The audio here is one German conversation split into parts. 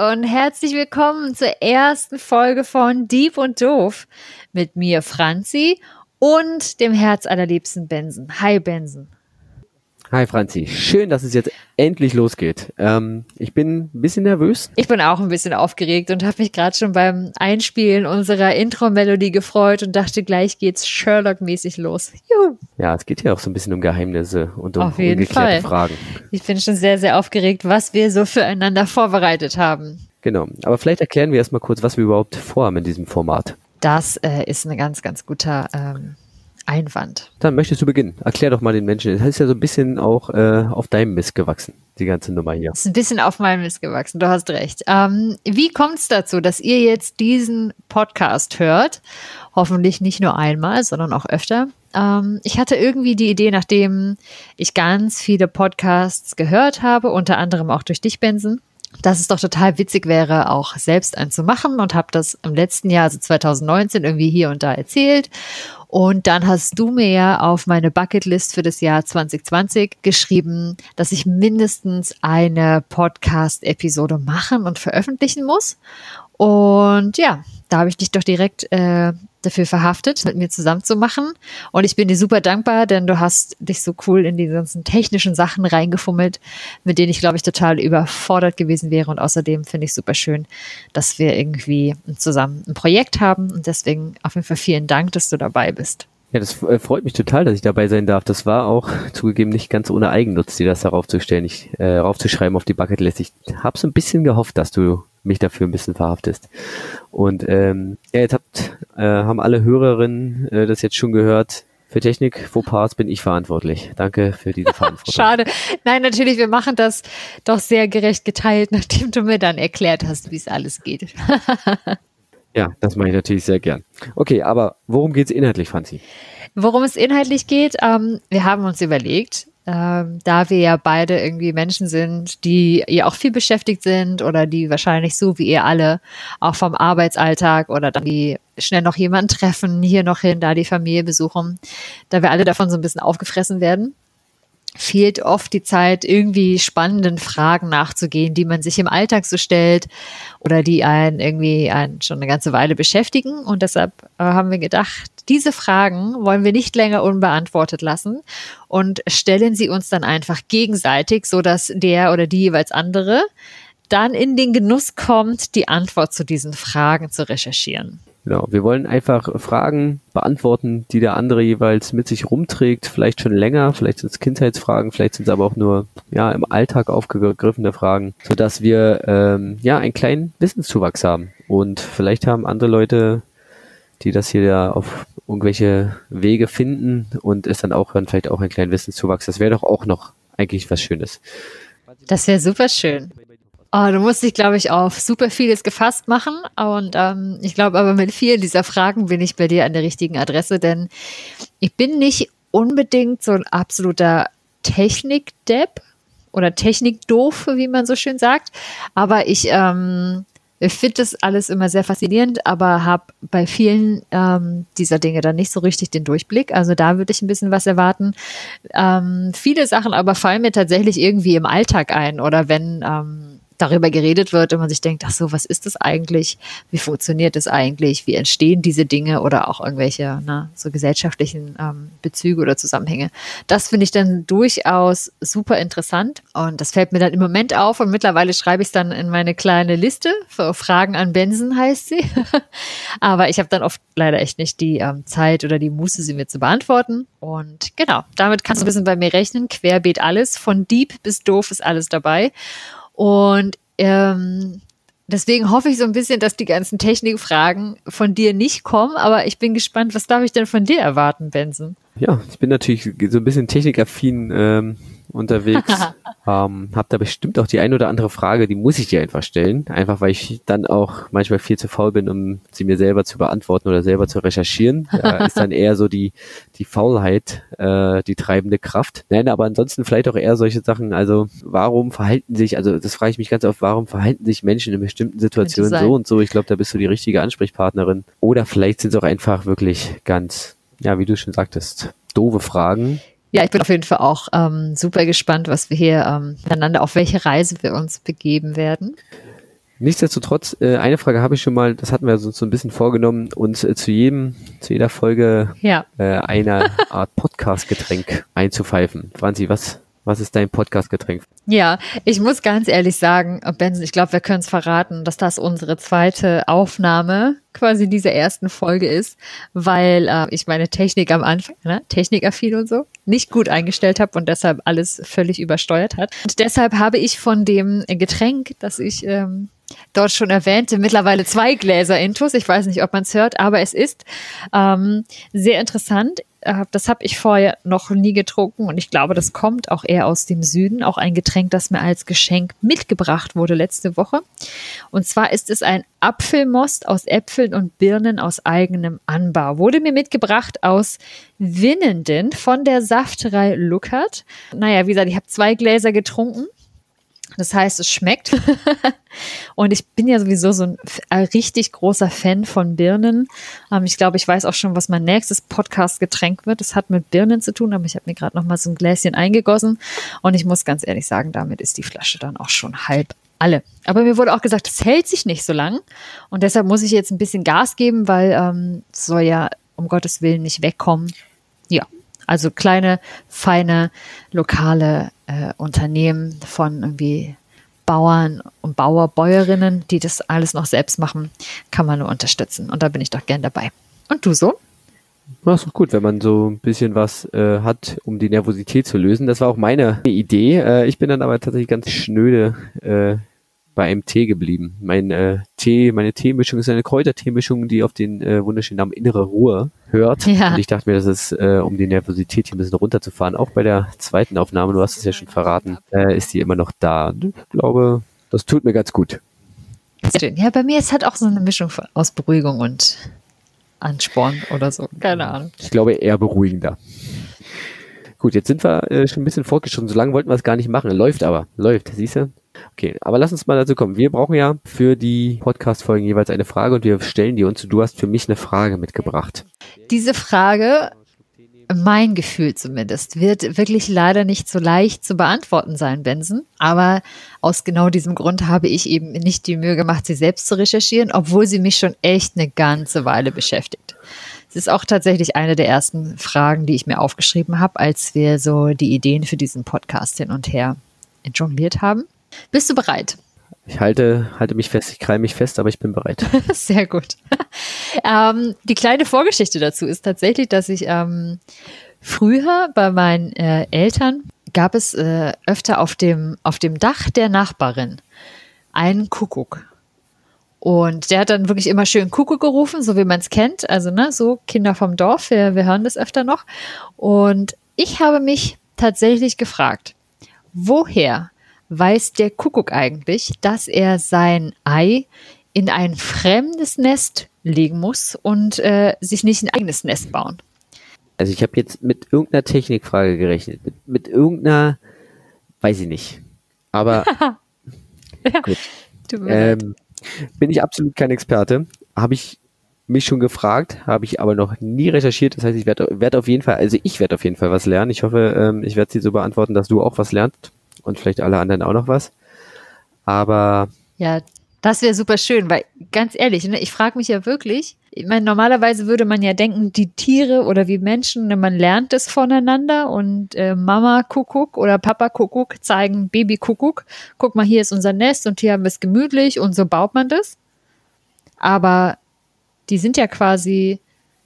und herzlich willkommen zur ersten Folge von Dieb und Doof mit mir Franzi und dem Herz allerliebsten Benson. Hi Benson. Hi Franzi, schön, dass es jetzt endlich losgeht. Ähm, ich bin ein bisschen nervös. Ich bin auch ein bisschen aufgeregt und habe mich gerade schon beim Einspielen unserer Intro-Melodie gefreut und dachte, gleich geht's Sherlock-mäßig los. Juhu. Ja, es geht ja auch so ein bisschen um Geheimnisse und um Auf jeden ungeklärte Fall. Fragen. Ich bin schon sehr, sehr aufgeregt, was wir so füreinander vorbereitet haben. Genau. Aber vielleicht erklären wir erstmal kurz, was wir überhaupt vorhaben in diesem Format. Das äh, ist ein ganz, ganz guter ähm, Einwand. Dann möchtest du beginnen. Erklär doch mal den Menschen. Das ist ja so ein bisschen auch äh, auf deinem Mist gewachsen, die ganze Nummer hier. Ist ein bisschen auf meinem Mist gewachsen, du hast recht. Ähm, wie kommt es dazu, dass ihr jetzt diesen Podcast hört? Hoffentlich nicht nur einmal, sondern auch öfter. Ähm, ich hatte irgendwie die Idee, nachdem ich ganz viele Podcasts gehört habe, unter anderem auch durch dich, Benson, dass es doch total witzig wäre, auch selbst einen zu machen und habe das im letzten Jahr, also 2019, irgendwie hier und da erzählt. Und dann hast du mir ja auf meine Bucketlist für das Jahr 2020 geschrieben, dass ich mindestens eine Podcast-Episode machen und veröffentlichen muss. Und ja, da habe ich dich doch direkt äh, dafür verhaftet, mit mir zusammen zu machen. Und ich bin dir super dankbar, denn du hast dich so cool in die ganzen technischen Sachen reingefummelt, mit denen ich, glaube ich, total überfordert gewesen wäre. Und außerdem finde ich super schön, dass wir irgendwie zusammen ein Projekt haben. Und deswegen auf jeden Fall vielen Dank, dass du dabei bist. Ja, das äh, freut mich total, dass ich dabei sein darf. Das war auch zugegeben nicht ganz ohne Eigennutz, dir das darauf zu stellen, ich, äh, raufzuschreiben auf die Bucketlist. Ich habe so ein bisschen gehofft, dass du mich dafür ein bisschen verhaftest. Und ähm, ja, jetzt habt, äh, haben alle Hörerinnen äh, das jetzt schon gehört. Für Technik, Fauxpas bin ich verantwortlich. Danke für diese Verantwortung. Schade. Nein, natürlich, wir machen das doch sehr gerecht geteilt, nachdem du mir dann erklärt hast, wie es alles geht. Ja, das mache ich natürlich sehr gern. Okay, aber worum geht's inhaltlich, Franzi? Worum es inhaltlich geht, ähm, wir haben uns überlegt, ähm, da wir ja beide irgendwie Menschen sind, die ja auch viel beschäftigt sind oder die wahrscheinlich so wie ihr alle auch vom Arbeitsalltag oder dann die schnell noch jemanden treffen, hier noch hin, da die Familie besuchen, da wir alle davon so ein bisschen aufgefressen werden, fehlt oft die Zeit, irgendwie spannenden Fragen nachzugehen, die man sich im Alltag so stellt oder die einen irgendwie einen schon eine ganze Weile beschäftigen. Und deshalb äh, haben wir gedacht, diese Fragen wollen wir nicht länger unbeantwortet lassen und stellen sie uns dann einfach gegenseitig, so dass der oder die jeweils andere dann in den Genuss kommt, die Antwort zu diesen Fragen zu recherchieren. Genau, wir wollen einfach Fragen beantworten, die der andere jeweils mit sich rumträgt, vielleicht schon länger, vielleicht sind es Kindheitsfragen, vielleicht sind es aber auch nur ja im Alltag aufgegriffene Fragen, sodass wir ähm, ja einen kleinen Wissenszuwachs haben. Und vielleicht haben andere Leute, die das hier ja auf irgendwelche Wege finden und es dann auch hören, vielleicht auch einen kleinen Wissenszuwachs. Das wäre doch auch noch eigentlich was Schönes. Das wäre super schön. Oh, du musst dich, glaube ich, auf super vieles gefasst machen. Und ähm, ich glaube aber mit vielen dieser Fragen bin ich bei dir an der richtigen Adresse, denn ich bin nicht unbedingt so ein absoluter Technik-Depp oder Technik-Doof, wie man so schön sagt. Aber ich ähm, finde das alles immer sehr faszinierend, aber habe bei vielen ähm, dieser Dinge dann nicht so richtig den Durchblick. Also da würde ich ein bisschen was erwarten. Ähm, viele Sachen aber fallen mir tatsächlich irgendwie im Alltag ein oder wenn ähm, darüber geredet wird und man sich denkt, ach so, was ist das eigentlich? Wie funktioniert das eigentlich? Wie entstehen diese Dinge oder auch irgendwelche ne, so gesellschaftlichen ähm, Bezüge oder Zusammenhänge? Das finde ich dann durchaus super interessant und das fällt mir dann im Moment auf und mittlerweile schreibe ich es dann in meine kleine Liste für Fragen an Benson heißt sie. Aber ich habe dann oft leider echt nicht die ähm, Zeit oder die Muße, sie mir zu beantworten. Und genau, damit kannst du ein bisschen bei mir rechnen. Querbeet alles, von Dieb bis doof ist alles dabei. Und ähm, deswegen hoffe ich so ein bisschen, dass die ganzen Technikfragen von dir nicht kommen, aber ich bin gespannt, was darf ich denn von dir erwarten, Benson? Ja, ich bin natürlich so ein bisschen technikaffin ähm, unterwegs. ähm, hab da bestimmt auch die ein oder andere Frage, die muss ich dir einfach stellen. Einfach weil ich dann auch manchmal viel zu faul bin, um sie mir selber zu beantworten oder selber zu recherchieren. Da ist dann eher so die, die Faulheit, äh, die treibende Kraft. Nein, aber ansonsten vielleicht auch eher solche Sachen. Also, warum verhalten sich, also das frage ich mich ganz oft, warum verhalten sich Menschen in bestimmten Situationen so und so? Ich glaube, da bist du die richtige Ansprechpartnerin. Oder vielleicht sind es auch einfach wirklich ganz, ja, wie du schon sagtest, doofe Fragen, Ja, ich bin auf jeden Fall auch ähm, super gespannt, was wir hier ähm, miteinander, auf welche Reise wir uns begeben werden. Nichtsdestotrotz, äh, eine Frage habe ich schon mal, das hatten wir uns so ein bisschen vorgenommen, uns äh, zu jedem, zu jeder Folge Ja. äh, eine Art Podcast-Getränk einzupfeifen. Franzi, was, was ist dein Podcast-Getränk? Ja, ich muss ganz ehrlich sagen, Benson, ich glaube, wir können es verraten, dass das unsere zweite Aufnahme quasi dieser ersten Folge ist, weil äh, ich meine Technik am Anfang, ne, technikaffin und so, nicht gut eingestellt habe und deshalb alles völlig übersteuert hat. Und deshalb habe ich von dem Getränk, das ich ähm, dort schon erwähnte, mittlerweile zwei Gläser Intus. Ich weiß nicht, ob man es hört, aber es ist ähm, sehr interessant. Das habe ich vorher noch nie getrunken und ich glaube, das kommt auch eher aus dem Süden. Auch ein Getränk, das mir als Geschenk mitgebracht wurde letzte Woche. Und zwar ist es ein Apfelmost aus Äpfeln und Birnen aus eigenem Anbau. Wurde mir mitgebracht aus Winnenden von der Safterei Luckert. Naja, wie gesagt, ich habe zwei Gläser getrunken. Das heißt, es schmeckt. und ich bin ja sowieso so ein, ein richtig großer Fan von Birnen. Ähm, ich glaube, ich weiß auch schon, was mein nächstes Podcast-Getränk wird. Das hat mit Birnen zu tun, aber ich habe mir gerade noch mal so ein Gläschen eingegossen. Und ich muss ganz ehrlich sagen, damit ist die Flasche dann auch schon halb alle. Aber mir wurde auch gesagt, es hält sich nicht so lang. Und deshalb muss ich jetzt ein bisschen Gas geben, weil ähm, es soll ja um Gottes Willen nicht wegkommen. Ja, also kleine, feine, lokale äh, Unternehmen von irgendwie Bauern und Bauer, Bäuerinnen, die das alles noch selbst machen, kann man nur unterstützen. Und da bin ich doch gern dabei. Und du so? Ja, ist gut, wenn man so ein bisschen was äh, hat, um die Nervosität zu lösen. Das war auch meine Idee. Äh, ich bin dann aber tatsächlich ganz schnöde äh, bei einem Tee geblieben. Mein äh, Tee, meine Teemischung ist eine Kräuterteemischung, die auf den äh, wunderschönen Namen Innere Ruhe hört. Ja. Und ich dachte mir, das ist, äh, um die Nervosität hier ein bisschen runterzufahren. Auch bei der zweiten Aufnahme, du hast es ja schon verraten, äh, ist die immer noch da. Und Ich glaube, das tut mir ganz gut. Sehr schön. Ja, bei mir ist halt auch so eine Mischung von- aus Beruhigung und Ansporn oder so. Keine Ahnung. Ich glaube, eher beruhigender. Gut, jetzt sind wir äh, schon ein bisschen fortgeschritten. So lange wollten wir es gar nicht machen. Läuft aber. Läuft, siehst du? Okay, aber lass uns mal dazu kommen. Wir brauchen ja für die Podcast-Folgen jeweils eine Frage und wir stellen die uns. Du hast für mich eine Frage mitgebracht. Diese Frage, mein Gefühl zumindest, wird wirklich leider nicht so leicht zu beantworten sein, Benson. Aber aus genau diesem Grund habe ich eben nicht die Mühe gemacht, sie selbst zu recherchieren, obwohl sie mich schon echt eine ganze Weile beschäftigt. Es ist auch tatsächlich eine der ersten Fragen, die ich mir aufgeschrieben habe, als wir so die Ideen für diesen Podcast hin und her jongliert haben. Bist du bereit? Ich halte, halte mich fest, ich krall mich fest, aber ich bin bereit. Sehr gut. ähm, die kleine Vorgeschichte dazu ist tatsächlich, dass ich ähm, früher bei meinen äh, Eltern gab es äh, öfter auf dem, auf dem Dach der Nachbarin einen Kuckuck. Und der hat dann wirklich immer schön Kuckuck gerufen, so wie man es kennt. Also, ne, so Kinder vom Dorf, wir, wir hören das öfter noch. Und ich habe mich tatsächlich gefragt, woher weiß der Kuckuck eigentlich, dass er sein Ei in ein fremdes Nest legen muss und äh, sich nicht ein eigenes Nest bauen? Also ich habe jetzt mit irgendeiner Technikfrage gerechnet. Mit, mit irgendeiner, weiß ich nicht. Aber gut. Mir leid. Ähm, bin ich absolut kein Experte. Habe ich mich schon gefragt, habe ich aber noch nie recherchiert. Das heißt, ich werde werd auf jeden Fall, also ich werde auf jeden Fall was lernen. Ich hoffe, ähm, ich werde sie so beantworten, dass du auch was lernst und vielleicht alle anderen auch noch was. Aber Ja, das wäre super schön, weil ganz ehrlich, ne, ich frage mich ja wirklich, ich meine, normalerweise würde man ja denken, die Tiere oder wie Menschen, ne, man lernt es voneinander und äh, Mama Kuckuck oder Papa Kuckuck zeigen Baby Kuckuck, guck mal, hier ist unser Nest und hier haben wir es gemütlich und so baut man das. Aber die sind ja quasi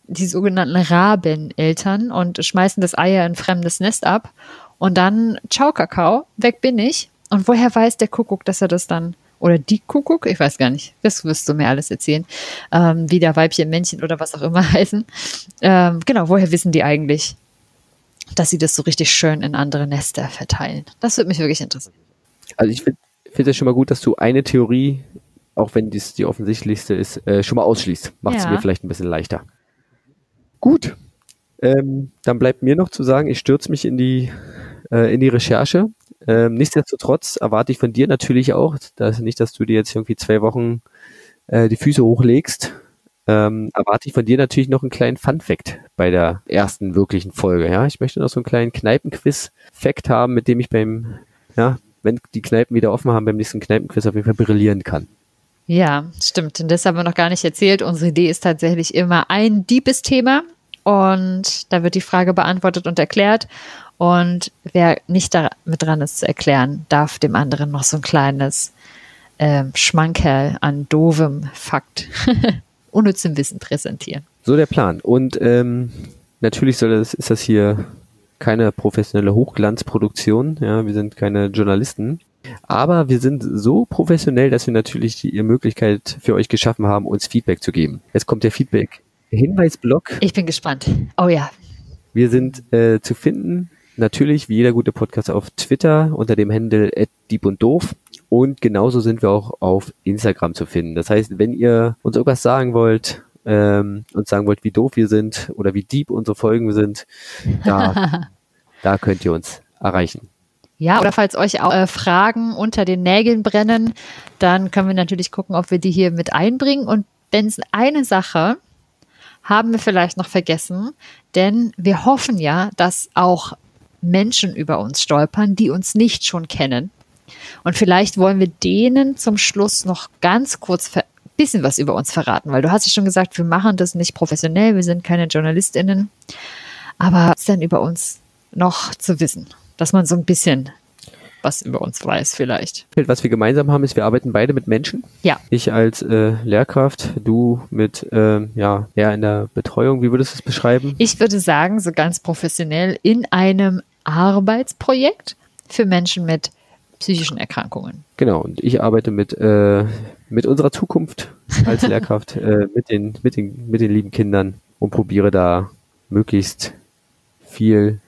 die sogenannten Rabeneltern und schmeißen das Ei ja in fremdes Nest ab und dann, ciao Kakao, weg bin ich. Und woher weiß der Kuckuck, dass er das dann, oder die Kuckuck, ich weiß gar nicht, das wirst du mir alles erzählen, ähm, wie der Weibchen, Männchen oder was auch immer heißen. Ähm, genau, woher wissen die eigentlich, dass sie das so richtig schön in andere Nester verteilen? Das würde mich wirklich interessieren. also ich finde find es schon mal gut, dass du eine Theorie, auch wenn dies die offensichtlichste ist, äh, schon mal ausschließt. Macht es Ja. mir vielleicht ein bisschen leichter. Gut. Ähm, dann bleibt mir noch zu sagen, ich stürze mich in die, äh, in die Recherche. Ähm, nichtsdestotrotz erwarte ich von dir natürlich auch, dass nicht, dass du dir jetzt irgendwie zwei Wochen äh, die Füße hochlegst. Ähm, erwarte ich von dir natürlich noch einen kleinen Fun-Fact bei der ersten wirklichen Folge. Ja, ich möchte noch so einen kleinen Kneipenquiz-Fact haben, mit dem ich beim, ja, wenn die Kneipen wieder offen haben, beim nächsten Kneipenquiz auf jeden Fall brillieren kann. Ja, stimmt. Und das haben wir noch gar nicht erzählt. Unsere Idee ist tatsächlich immer ein Diebesthema. Und da wird die Frage beantwortet und erklärt. Und wer nicht da mit dran ist zu erklären, darf dem anderen noch so ein kleines äh, Schmankerl an doofem Fakt, unnützem Wissen präsentieren. So der Plan. Und ähm, natürlich soll das, ist das hier keine professionelle Hochglanzproduktion. Ja, wir sind keine Journalisten. Aber wir sind so professionell, dass wir natürlich die Möglichkeit für euch geschaffen haben, uns Feedback zu geben. Jetzt kommt der Feedback. Hinweisblock. Ich bin gespannt. Oh ja. Wir sind äh, zu finden, natürlich wie jeder gute Podcast auf Twitter unter dem Handle Dieb und Doof. Und genauso sind wir auch auf Instagram zu finden. Das heißt, wenn ihr uns irgendwas sagen wollt, ähm, uns sagen wollt, wie doof wir sind oder wie deep unsere Folgen sind, da, da könnt ihr uns erreichen. Ja, oder falls euch auch äh, Fragen unter den Nägeln brennen, dann können wir natürlich gucken, ob wir die hier mit einbringen. Und wenn es eine Sache haben wir vielleicht noch vergessen, denn wir hoffen ja, dass auch Menschen über uns stolpern, die uns nicht schon kennen. Und vielleicht wollen wir denen zum Schluss noch ganz kurz ein bisschen was über uns verraten, weil du hast ja schon gesagt, wir machen das nicht professionell, wir sind keine JournalistInnen. Aber was ist denn über uns noch zu wissen? Dass man so ein bisschen was über uns weiß vielleicht. Was wir gemeinsam haben, ist, wir arbeiten beide mit Menschen. Ja. Ich als äh, Lehrkraft, du mit, äh, ja, eher in der Betreuung. Wie würdest du es beschreiben? Ich würde sagen, so ganz professionell in einem Arbeitsprojekt für Menschen mit psychischen Erkrankungen. Genau, und ich arbeite mit, äh, mit unserer Zukunft als Lehrkraft, äh, mit, den, mit, den, mit den lieben Kindern und probiere da möglichst viel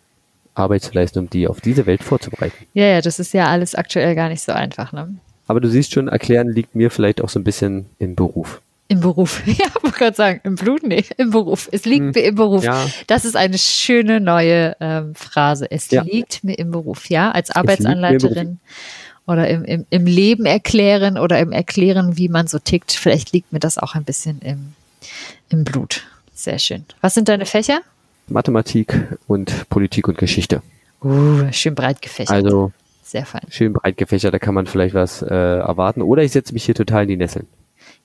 Arbeit zu leisten, um die auf diese Welt vorzubereiten. Ja, ja, das ist ja alles aktuell gar nicht so einfach. Ne? Aber du siehst schon, erklären liegt mir vielleicht auch so ein bisschen im Beruf. Im Beruf. Ja, wollte gerade sagen, im Blut, nee, im Beruf. Es liegt hm, mir im Beruf. Ja. Das ist eine schöne neue ähm, Phrase. Es ja. liegt mir im Beruf, ja, als Arbeitsanleiterin oder im, im, im Leben erklären oder im Erklären, wie man so tickt. Vielleicht liegt mir das auch ein bisschen im, im Blut. Sehr schön. Was sind deine Fächer? Mathematik und Politik und Geschichte. Uh, schön breit gefächert. Also sehr fein. Schön breit gefächert, da kann man vielleicht was äh, erwarten. Oder ich setze mich hier total in die Nesseln.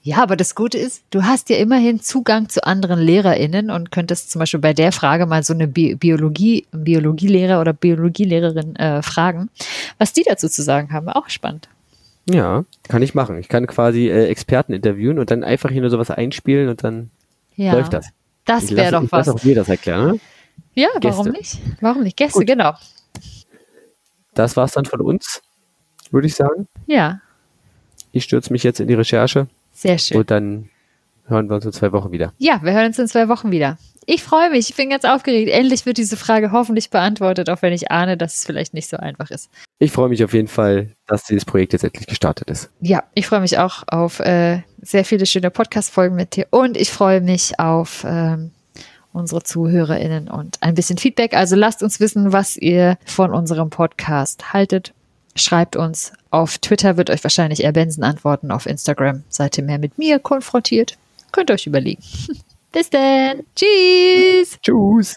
Ja, aber das Gute ist, du hast ja immerhin Zugang zu anderen LehrerInnen und könntest zum Beispiel bei der Frage mal so eine Bi Biologie, Biologielehrer oder Biologielehrerin äh, fragen, was die dazu zu sagen haben. Auch spannend. Ja, kann ich machen. Ich kann quasi äh, Experten interviewen und dann einfach hier nur sowas einspielen und dann ja. läuft das. Das wäre doch was. Ich auch dir das erklären, ne? Ja, Gäste. warum nicht? Warum nicht? Gäste, Gut. genau. Das war's dann von uns, würde ich sagen. Ja. Ich stürze mich jetzt in die Recherche. Sehr schön. Und dann hören wir uns in zwei Wochen wieder. Ja, wir hören uns in zwei Wochen wieder. Ich freue mich, ich bin ganz aufgeregt. Endlich wird diese Frage hoffentlich beantwortet, auch wenn ich ahne, dass es vielleicht nicht so einfach ist. Ich freue mich auf jeden Fall, dass dieses Projekt jetzt endlich gestartet ist. Ja, ich freue mich auch auf äh, sehr viele schöne Podcast-Folgen mit dir und ich freue mich auf ähm, unsere ZuhörerInnen und ein bisschen Feedback. Also lasst uns wissen, was ihr von unserem Podcast haltet. Schreibt uns. Auf Twitter wird euch wahrscheinlich eher Benson antworten. Auf Instagram seid ihr mehr mit mir konfrontiert. Könnt ihr euch überlegen. Bis dann. Tschüss. Tschüss.